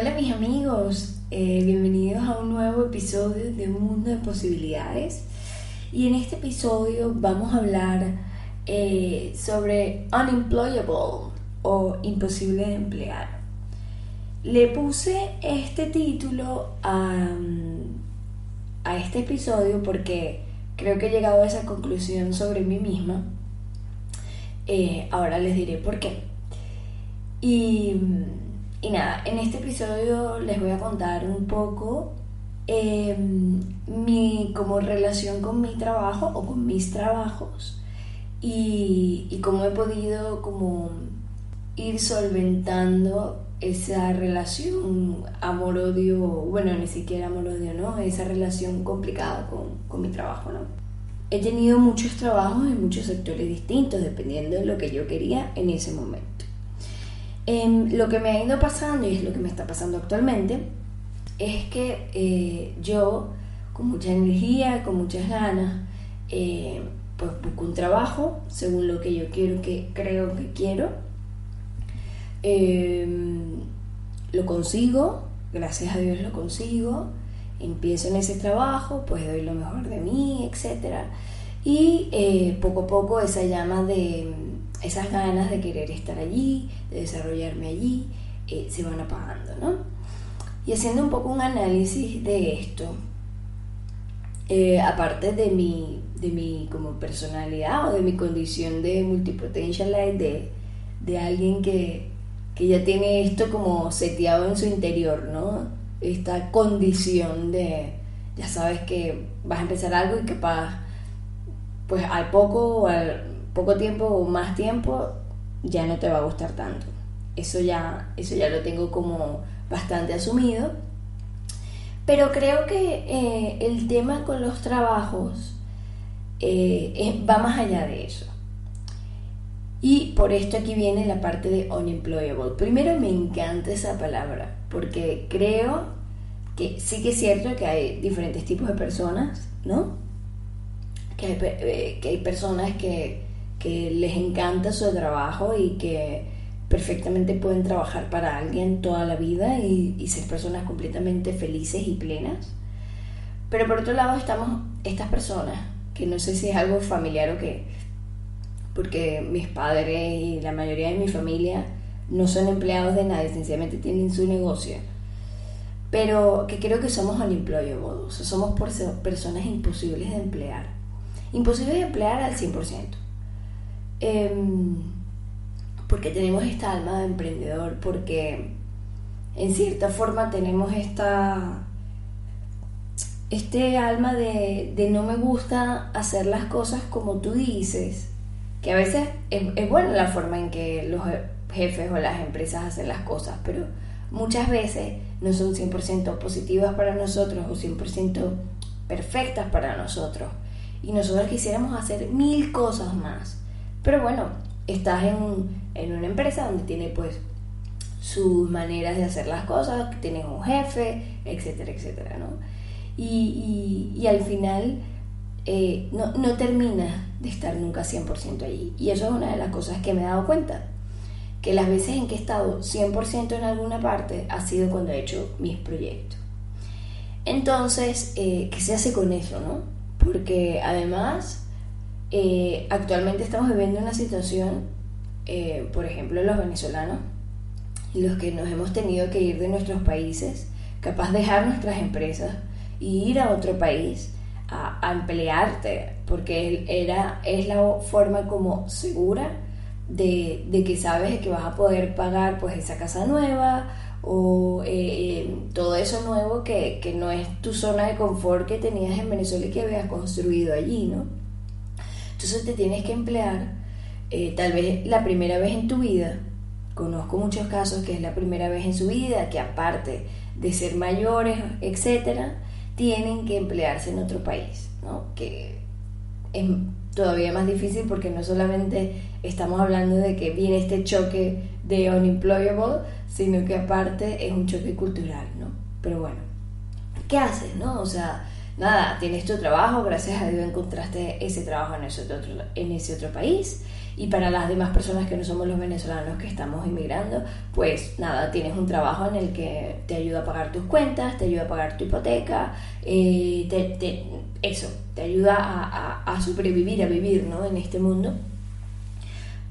Hola mis amigos, eh, bienvenidos a un nuevo episodio de Un Mundo de Posibilidades. Y en este episodio vamos a hablar eh, sobre unemployable o imposible de emplear. Le puse este título a, a este episodio porque creo que he llegado a esa conclusión sobre mí misma. Eh, ahora les diré por qué. Y y nada, en este episodio les voy a contar un poco em, mi como relación con mi trabajo o con mis trabajos y, y cómo he podido como ir solventando esa relación amor-odio, bueno, ni siquiera amor-odio, ¿no? Esa relación complicada con, con mi trabajo, ¿no? He tenido muchos trabajos en muchos sectores distintos, dependiendo de lo que yo quería en ese momento. Em, lo que me ha ido pasando, y es lo que me está pasando actualmente, es que eh, yo, con mucha energía, con muchas ganas, eh, pues busco un trabajo según lo que yo quiero, que creo que quiero. Em, lo consigo, gracias a Dios lo consigo. Empiezo en ese trabajo, pues doy lo mejor de mí, etc. Y eh, poco a poco esa llama de esas ganas de querer estar allí, de desarrollarme allí, eh, se van apagando, ¿no? Y haciendo un poco un análisis de esto, eh, aparte de mi, de mi como personalidad o de mi condición de multipotentialite, de, de alguien que, que ya tiene esto como seteado en su interior, ¿no? Esta condición de, ya sabes que vas a empezar algo y capaz, pues al poco o al poco tiempo o más tiempo ya no te va a gustar tanto. Eso ya, eso ya lo tengo como bastante asumido. Pero creo que eh, el tema con los trabajos eh, va más allá de eso. Y por esto aquí viene la parte de unemployable. Primero me encanta esa palabra, porque creo que sí que es cierto que hay diferentes tipos de personas, ¿no? Que hay, eh, que hay personas que que les encanta su trabajo y que perfectamente pueden trabajar para alguien toda la vida y, ser personas completamente felices y plenas. Pero por otro lado estamos estas personas, que no sé si es algo familiar o qué, porque mis padres y la mayoría de mi familia no son empleados de nadie, sencillamente tienen su negocio. Pero que creo que somos unemployable, o sea, somos personas imposibles de emplear. Imposibles de emplear al 100%. Em, porque tenemos esta alma de emprendedor, porque en cierta forma tenemos esta este alma de, de, no me gusta hacer las cosas como tú dices, que a veces es, es buena la forma en que los jefes o las empresas hacen las cosas, pero muchas veces no son 100% positivas para nosotros o 100% perfectas para nosotros. Y nosotros quisiéramos hacer mil cosas más. Pero bueno, estás en, una empresa donde tiene pues sus maneras de hacer las cosas, tienes un jefe, etcétera, etcétera, ¿no? Y, al final eh, no, no termina de estar nunca 100% allí. Y eso es una de las cosas que me he dado cuenta. Que las veces en que he estado 100% en alguna parte ha sido cuando he hecho mis proyectos. Entonces, eh, ¿qué se hace con eso, no? Porque además eh, actualmente estamos viviendo una situación, eh, por ejemplo, los venezolanos, los que nos hemos tenido que ir de nuestros países, capaz de dejar nuestras empresas y ir a otro país a, emplearte, porque era, es la forma como segura de, que sabes que vas a poder pagar pues esa casa nueva o eh, todo eso nuevo que, que no es tu zona de confort que tenías en Venezuela y que habías construido allí, ¿no? Entonces te tienes que emplear, eh, tal vez la primera vez en tu vida, conozco muchos casos que es la primera vez en su vida, que aparte de ser mayores, etcétera, tienen que emplearse en otro país, ¿no? Que es todavía más difícil porque no solamente estamos hablando de que viene este choque de unemployable, sino que aparte es un choque cultural, ¿no? Pero bueno, ¿qué haces, no? O sea, nada, tienes tu trabajo, gracias a Dios encontraste ese trabajo en ese otro, país Y para las demás personas que no somos los venezolanos que estamos inmigrando, pues nada, tienes un trabajo en el que te ayuda a pagar tus cuentas, te ayuda a pagar tu hipoteca, eh, te, eso, te ayuda a, a, sobrevivir, a vivir ¿no? en este mundo.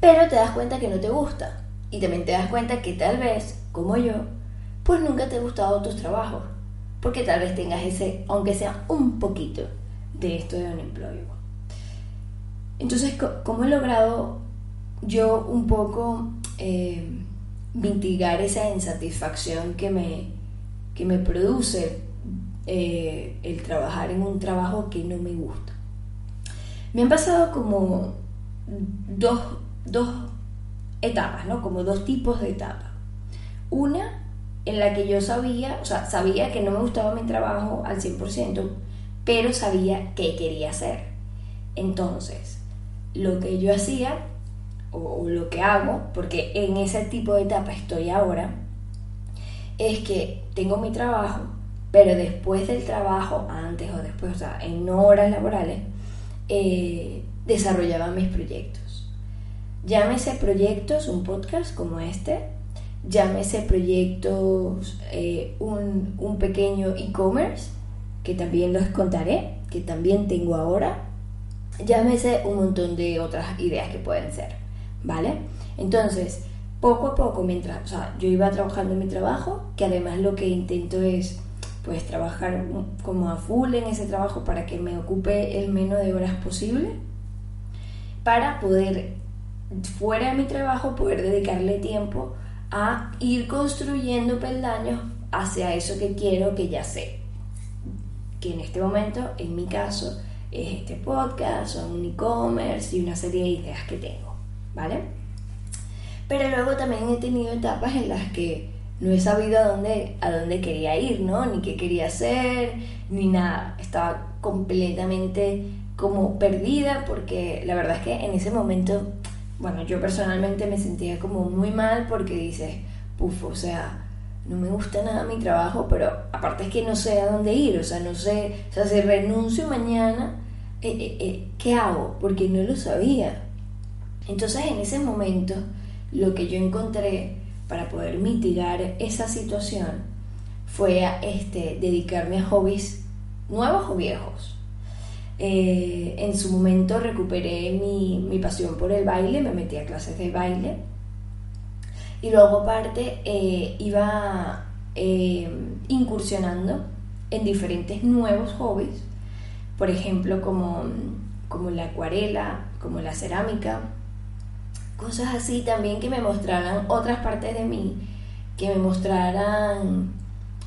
Pero te das cuenta que no te gusta. Y también te das cuenta que tal vez, como yo, pues nunca te ha gustado tus trabajos. Porque tal vez tengas ese, aunque sea un poquito, de esto de unemployable. Entonces, ¿cómo he logrado yo un poco eh, mitigar esa insatisfacción que me, que me produce eh, el trabajar en un trabajo que no me gusta? Me han pasado como dos, dos etapas, ¿no? Como dos tipos de etapas. Una en la que yo sabía, o sea, sabía que no me gustaba mi trabajo al 100%, pero sabía qué quería hacer. Entonces, lo que yo hacía, o, lo que hago, porque en ese tipo de etapa estoy ahora, es que tengo mi trabajo, pero después del trabajo, antes o después, o sea, en horas laborales, eh, desarrollaba mis proyectos. Llámese proyectos, un podcast como este, llámese proyectos, eh, un, un pequeño e-commerce, que también los contaré, que también tengo ahora, llámese un montón de otras ideas que pueden ser, ¿vale? Entonces, poco a poco, mientras, o sea, yo iba trabajando en mi trabajo, que además lo que intento es, pues, trabajar como a full en ese trabajo para que me ocupe el menos de horas posible, para poder, fuera de mi trabajo, poder dedicarle tiempo a ir construyendo peldaños hacia eso que quiero, que ya sé, que en este momento, en mi caso, es este podcast, o un e-commerce y una serie de ideas que tengo, ¿vale? Pero luego también he tenido etapas en las que no he sabido a dónde, a dónde quería ir, ¿no? Ni qué quería hacer, ni nada. Estaba completamente como perdida porque la verdad es que en ese momento, bueno, yo personalmente me sentía como muy mal porque dices, puf, o sea, no me gusta nada mi trabajo, pero aparte es que no sé a dónde ir, o sea, no sé, o sea, si renuncio mañana, eh, eh, eh, ¿qué hago? Porque no lo sabía. Entonces en ese momento lo que yo encontré para poder mitigar esa situación fue este, dedicarme a hobbies nuevos o viejos. En su momento recuperé mi, mi pasión por el baile, me metí a clases de baile. Y luego aparte eh, iba eh, incursionando en diferentes nuevos hobbies, por ejemplo como, como la acuarela, como la cerámica, cosas así también que me mostraran otras partes de mí, que me mostraran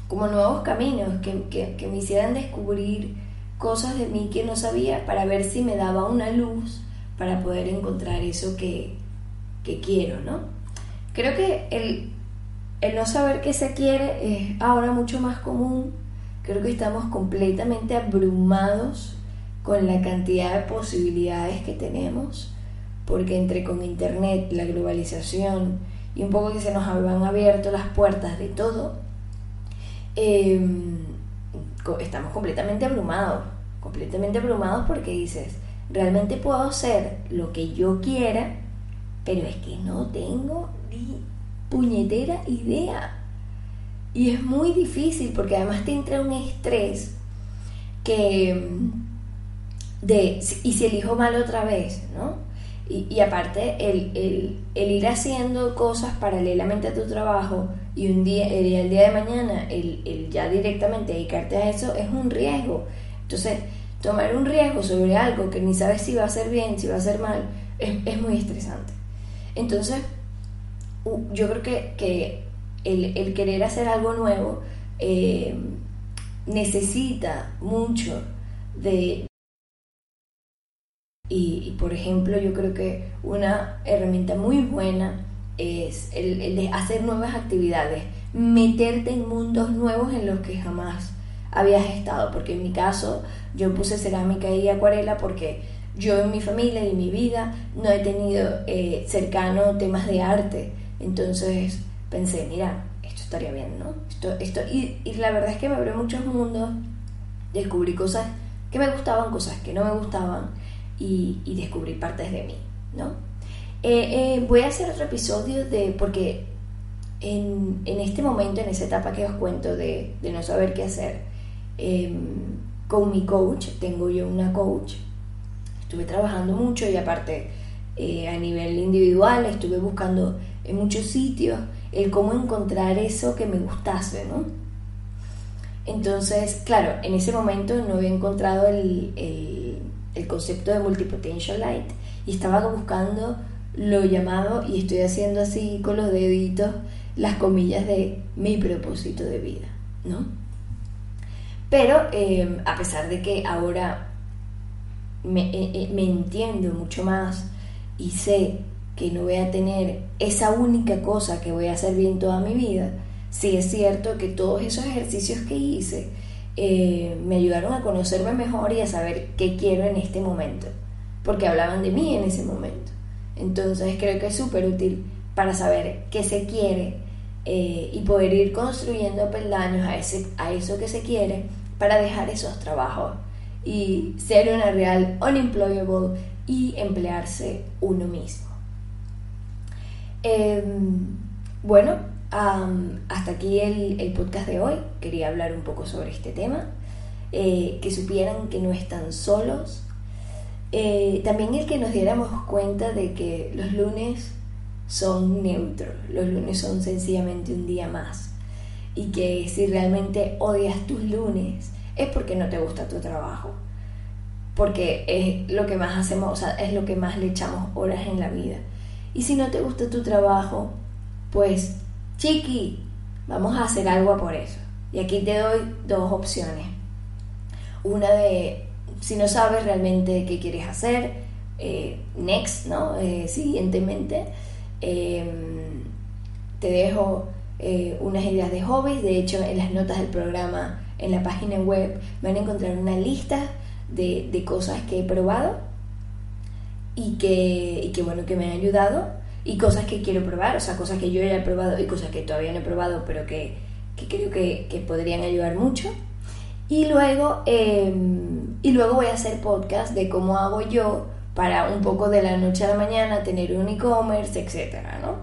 como nuevos caminos, que, me hicieran descubrir cosas de mí que no sabía para ver si me daba una luz para poder encontrar eso que, que quiero, ¿no? Creo que el, no saber qué se quiere es ahora mucho más común. Creo que estamos completamente abrumados con la cantidad de posibilidades que tenemos, porque entre con Internet, la globalización y un poco que se nos han abierto las puertas de todo, em, estamos completamente abrumados, completamente abrumados porque dices, realmente puedo hacer lo que yo quiera, pero es que no tengo ni puñetera idea. Y es muy difícil porque además te entra un estrés que de y si elijo mal otra vez, ¿no? Y, aparte el, ir haciendo cosas paralelamente a tu trabajo y un día, el, día de mañana el, ya directamente dedicarte a eso es un riesgo. Entonces, tomar un riesgo sobre algo que ni sabes si va a ser bien, si va a ser mal, es, es muy estresante. Entonces, yo creo que, el, querer hacer algo nuevo eh, necesita mucho de... Y, por ejemplo, yo creo que una herramienta muy buena es el, el, de hacer nuevas actividades, meterte en mundos nuevos en los que jamás habías estado, porque en mi caso yo puse cerámica y acuarela porque yo en mi familia y en mi vida no he tenido eh, cercano temas de arte. Entonces pensé, mira, esto estaría bien, ¿no? Esto, esto, y, la verdad es que me abrió muchos mundos, descubrí cosas que me gustaban, cosas que no me gustaban y, descubrí partes de mí, ¿no? Eh, eh, voy a hacer otro episodio de, porque en, este momento, en esa etapa que os cuento de, no saber qué hacer, em, con mi coach, tengo yo una coach, estuve trabajando mucho y aparte eh, a nivel individual estuve buscando en muchos sitios el cómo encontrar eso que me gustase, ¿no? Entonces, claro, en ese momento no había encontrado el, el concepto de multipotential light y estaba buscando lo llamado, y estoy haciendo así con los deditos, las comillas de mi propósito de vida, ¿no? Pero eh, a pesar de que ahora me, eh, eh, me entiendo mucho más y sé que no voy a tener esa única cosa que voy a hacer bien toda mi vida, sí es cierto que todos esos ejercicios que hice me ayudaron a conocerme mejor y a saber qué quiero en este momento, porque hablaban de mí en ese momento. Entonces creo que es súper útil para saber qué se quiere eh, y poder ir construyendo peldaños a, ese, a eso que se quiere para dejar esos trabajos y ser una real unemployable y emplearse uno mismo. Em, bueno, hasta aquí el, podcast de hoy. Quería hablar un poco sobre este tema. Eh, que supieran que no están solos. Eh, también el que nos diéramos cuenta de que los lunes son neutros, los lunes son sencillamente un día más. Y que si realmente odias tus lunes es porque no te gusta tu trabajo. Porque es lo que más hacemos, o sea, es lo que más le echamos horas en la vida. Y si no te gusta tu trabajo, pues, chiqui, vamos a hacer algo por eso. Y aquí te doy dos opciones. Una de, si no sabes realmente qué quieres hacer, eh, next, ¿no? Eh, siguientemente, Em, te dejo eh, unas ideas de hobbies. De hecho, en las notas del programa, en la página web, van a encontrar una lista de, de cosas que he probado y que, y que, bueno, que me han ayudado y cosas que quiero probar, o sea, cosas que yo ya he probado y cosas que todavía no he probado, pero que, que creo que, que, podrían ayudar mucho. Y luego, em, y luego voy a hacer podcast de cómo hago yo para un poco de la noche a la mañana tener un e-commerce, etcétera, ¿no?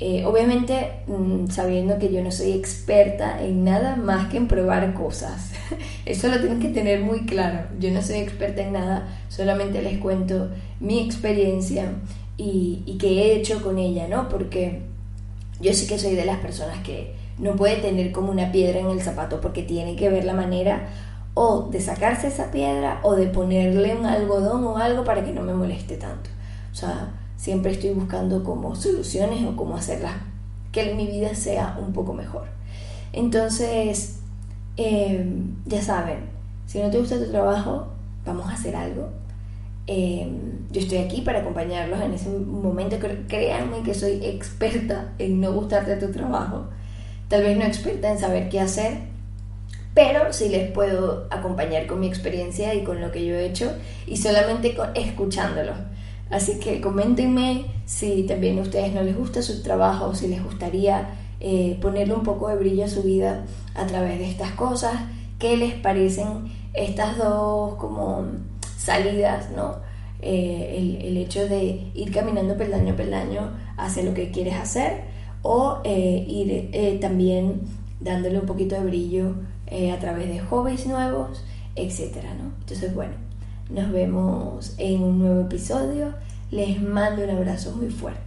Eh, obviamente mm, sabiendo que yo no soy experta en nada más que en probar cosas. Eso lo tienen que tener muy claro. Yo no soy experta en nada, solamente les cuento mi experiencia y, y qué he hecho con ella, ¿no? Porque yo sí que soy de las personas que no puede tener como una piedra en el zapato porque tiene que ver la manera o de sacarse esa piedra o de ponerle un algodón o algo para que no me moleste tanto. O sea, siempre estoy buscando como soluciones o cómo hacerlas, que mi vida sea un poco mejor. Entonces, em, ya saben, si no te gusta tu trabajo, vamos a hacer algo. Em, yo estoy aquí para acompañarlos en ese momento. Créanme que soy experta en no gustarte tu trabajo. Tal vez no experta en saber qué hacer, pero sí les puedo acompañar con mi experiencia y con lo que yo he hecho y solamente escuchándolo. Así que coméntenme si también a ustedes no les gusta su trabajo, si les gustaría eh, ponerle un poco de brillo a su vida a través de estas cosas, qué les parecen estas dos como salidas, ¿no? Eh, el, el, hecho de ir caminando peldaño a peldaño hacia lo que quieres hacer o eh, ir también dándole un poquito de brillo eh, a través de hobbies nuevos, etcétera, ¿no? Entonces, bueno, nos vemos en un nuevo episodio. Les mando un abrazo muy fuerte.